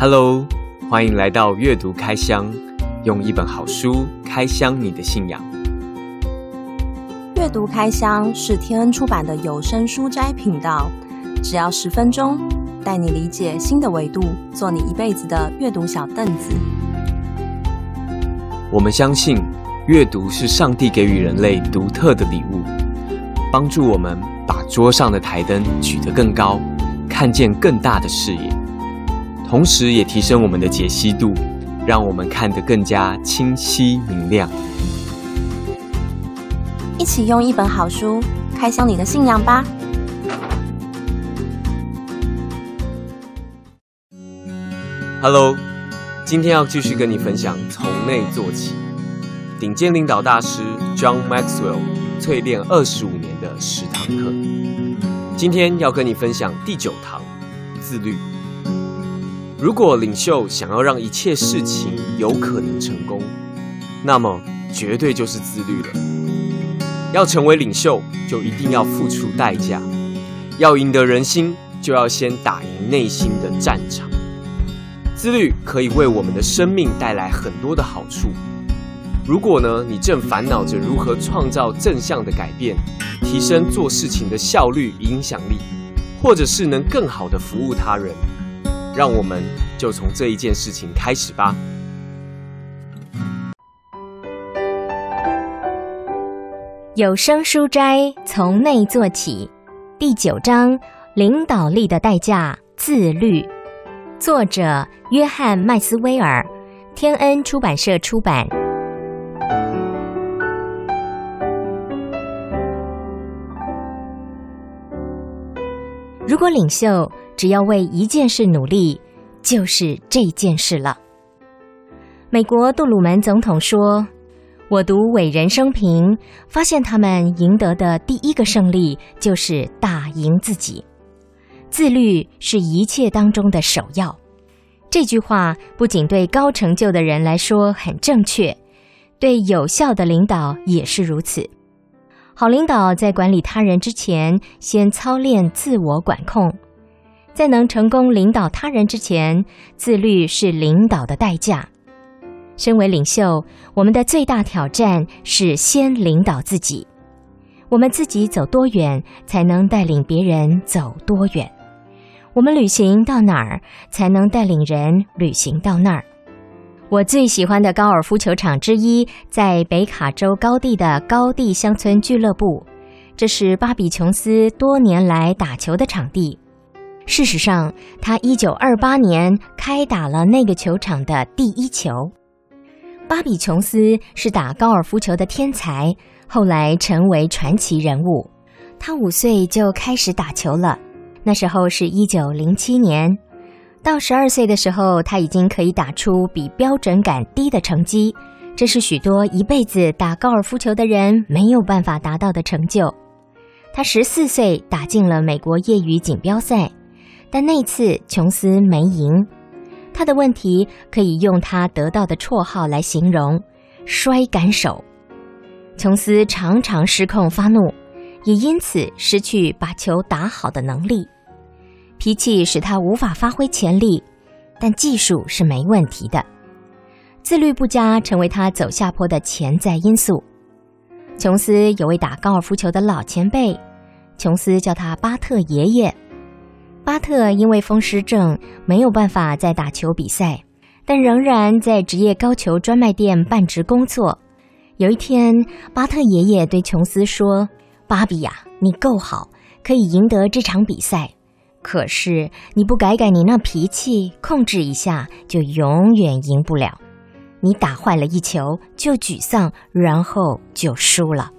Hello，欢迎来到阅读开箱，用一本好书开箱你的信仰。阅读开箱是天恩出版的有声书斋频道，只要十分钟，带你理解新的维度，做你一辈子的阅读小凳子。我们相信，阅读是上帝给予人类独特的礼物，帮助我们把桌上的台灯举得更高，看见更大的视野。同时，也提升我们的解析度，让我们看得更加清晰明亮。一起用一本好书开箱你的信仰吧！Hello，今天要继续跟你分享从内做起，顶尖领导大师 John Maxwell 淬炼二十五年的十堂课。今天要跟你分享第九堂自律。如果领袖想要让一切事情有可能成功，那么绝对就是自律了。要成为领袖，就一定要付出代价。要赢得人心，就要先打赢内心的战场。自律可以为我们的生命带来很多的好处。如果呢，你正烦恼着如何创造正向的改变，提升做事情的效率、影响力，或者是能更好的服务他人。让我们就从这一件事情开始吧。有声书斋从内做起，第九章：领导力的代价——自律。作者：约翰·麦斯威尔，天恩出版社出版。如果领袖，只要为一件事努力，就是这件事了。美国杜鲁门总统说：“我读伟人生平，发现他们赢得的第一个胜利就是打赢自己。自律是一切当中的首要。”这句话不仅对高成就的人来说很正确，对有效的领导也是如此。好领导在管理他人之前，先操练自我管控。在能成功领导他人之前，自律是领导的代价。身为领袖，我们的最大挑战是先领导自己。我们自己走多远，才能带领别人走多远？我们旅行到哪儿，才能带领人旅行到那儿？我最喜欢的高尔夫球场之一，在北卡州高地的高地乡村俱乐部，这是巴比琼斯多年来打球的场地。事实上，他一九二八年开打了那个球场的第一球。巴比琼斯是打高尔夫球的天才，后来成为传奇人物。他五岁就开始打球了，那时候是一九零七年。到十二岁的时候，他已经可以打出比标准杆低的成绩，这是许多一辈子打高尔夫球的人没有办法达到的成就。他十四岁打进了美国业余锦标赛。但那次琼斯没赢，他的问题可以用他得到的绰号来形容：摔杆手。琼斯常常失控发怒，也因此失去把球打好的能力。脾气使他无法发挥潜力，但技术是没问题的。自律不佳成为他走下坡的潜在因素。琼斯有位打高尔夫球的老前辈，琼斯叫他巴特爷爷。巴特因为风湿症没有办法再打球比赛，但仍然在职业高球专卖店办职工作。有一天，巴特爷爷对琼斯说：“芭比呀，你够好，可以赢得这场比赛。可是你不改改你那脾气，控制一下，就永远赢不了。你打坏了一球就沮丧，然后就输了。”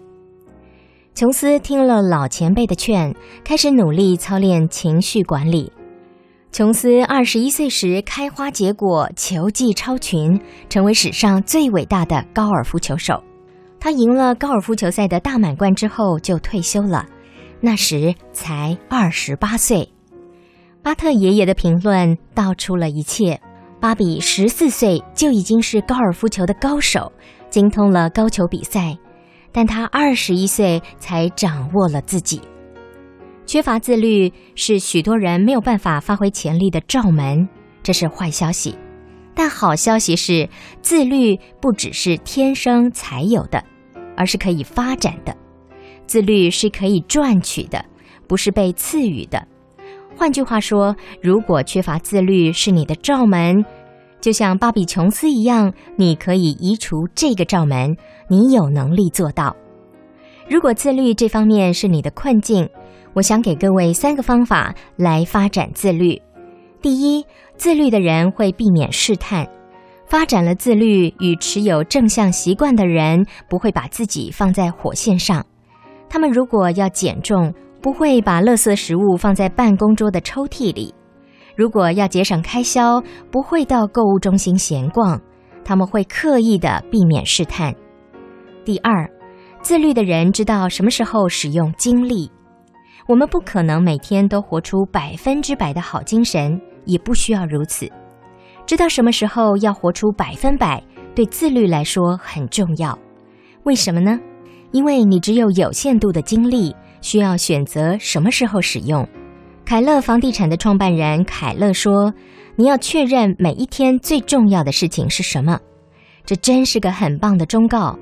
琼斯听了老前辈的劝，开始努力操练情绪管理。琼斯二十一岁时开花结果，球技超群，成为史上最伟大的高尔夫球手。他赢了高尔夫球赛的大满贯之后就退休了，那时才二十八岁。巴特爷爷的评论道出了一切：巴比十四岁就已经是高尔夫球的高手，精通了高球比赛。但他二十一岁才掌握了自己，缺乏自律是许多人没有办法发挥潜力的罩门。这这是坏消息。但好消息是，自律不只是天生才有的，而是可以发展的。自律是可以赚取的，不是被赐予的。换句话说，如果缺乏自律是你的罩门，就像巴比琼斯一样，你可以移除这个罩门，你有能力做到。如果自律这方面是你的困境，我想给各位三个方法来发展自律。第一，自律的人会避免试探，发展了自律与持有正向习惯的人不会把自己放在火线上。他们如果要减重，不会把垃圾食物放在办公桌的抽屉里；如果要节省开销，不会到购物中心闲逛。他们会刻意的避免试探。第二，自律的人知道什么时候使用精力。我们不可能每天都活出百分之百的好精神。也不需要如此，知道什么时候要活出百分百，对自律来说很重要。为什么呢？因为你只有有限度的精力，需要选择什么时候使用。凯乐房地产的创办人凯乐说：“你要确认每一天最重要的事情是什么。”这真是个很棒的忠告。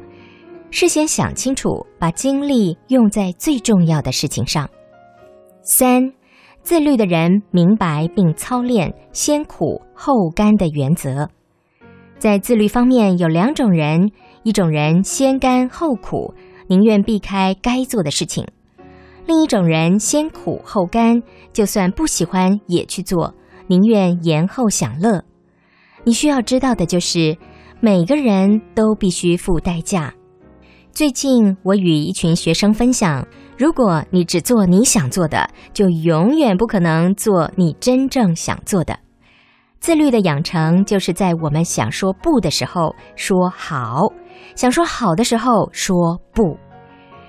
事先想清楚，把精力用在最重要的事情上。三。自律的人明白并操练先苦后甘的原则。在自律方面有两种人：一种人先甘后苦，宁愿避开该做的事情；另一种人先苦后甘，就算不喜欢也去做，宁愿延后享乐。你需要知道的就是，每个人都必须付代价。最近，我与一群学生分享。如果你只做你想做的，就永远不可能做你真正想做的。自律的养成，就是在我们想说不的时候说好，想说好的时候说不。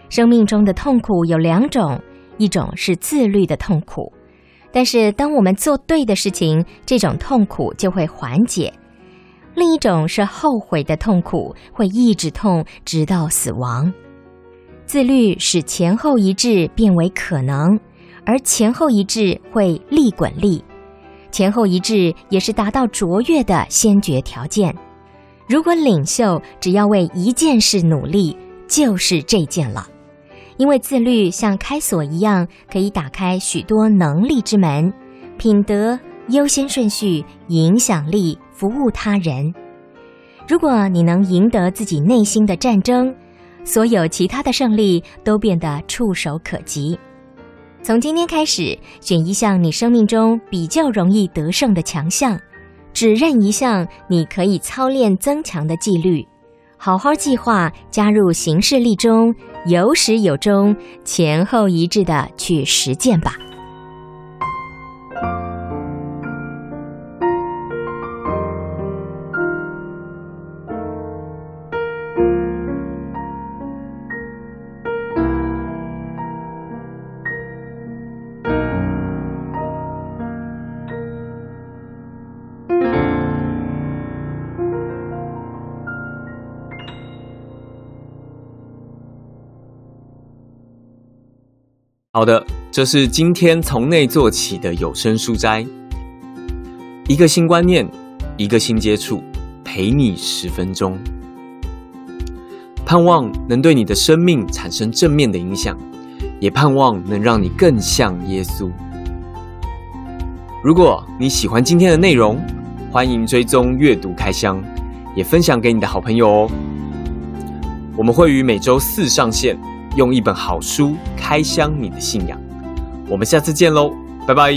生命中的痛苦有两种，一种是自律的痛苦，但是当我们做对的事情，这种痛苦就会缓解；另一种是后悔的痛苦，会一直痛直到死亡。自律使前后一致变为可能，而前后一致会利滚利。前后一致也是达到卓越的先决条件。如果领袖只要为一件事努力，就是这件了。因为自律像开锁一样，可以打开许多能力之门，品德、优先顺序、影响力、服务他人。如果你能赢得自己内心的战争。所有其他的胜利都变得触手可及。从今天开始，选一项你生命中比较容易得胜的强项，只认一项你可以操练增强的纪律，好好计划，加入行事历中，有始有终，前后一致的去实践吧。好的，这是今天从内做起的有声书斋。一个新观念，一个新接触，陪你十分钟，盼望能对你的生命产生正面的影响，也盼望能让你更像耶稣。如果你喜欢今天的内容，欢迎追踪阅读开箱，也分享给你的好朋友哦。我们会于每周四上线。用一本好书开箱你的信仰，我们下次见喽，拜拜。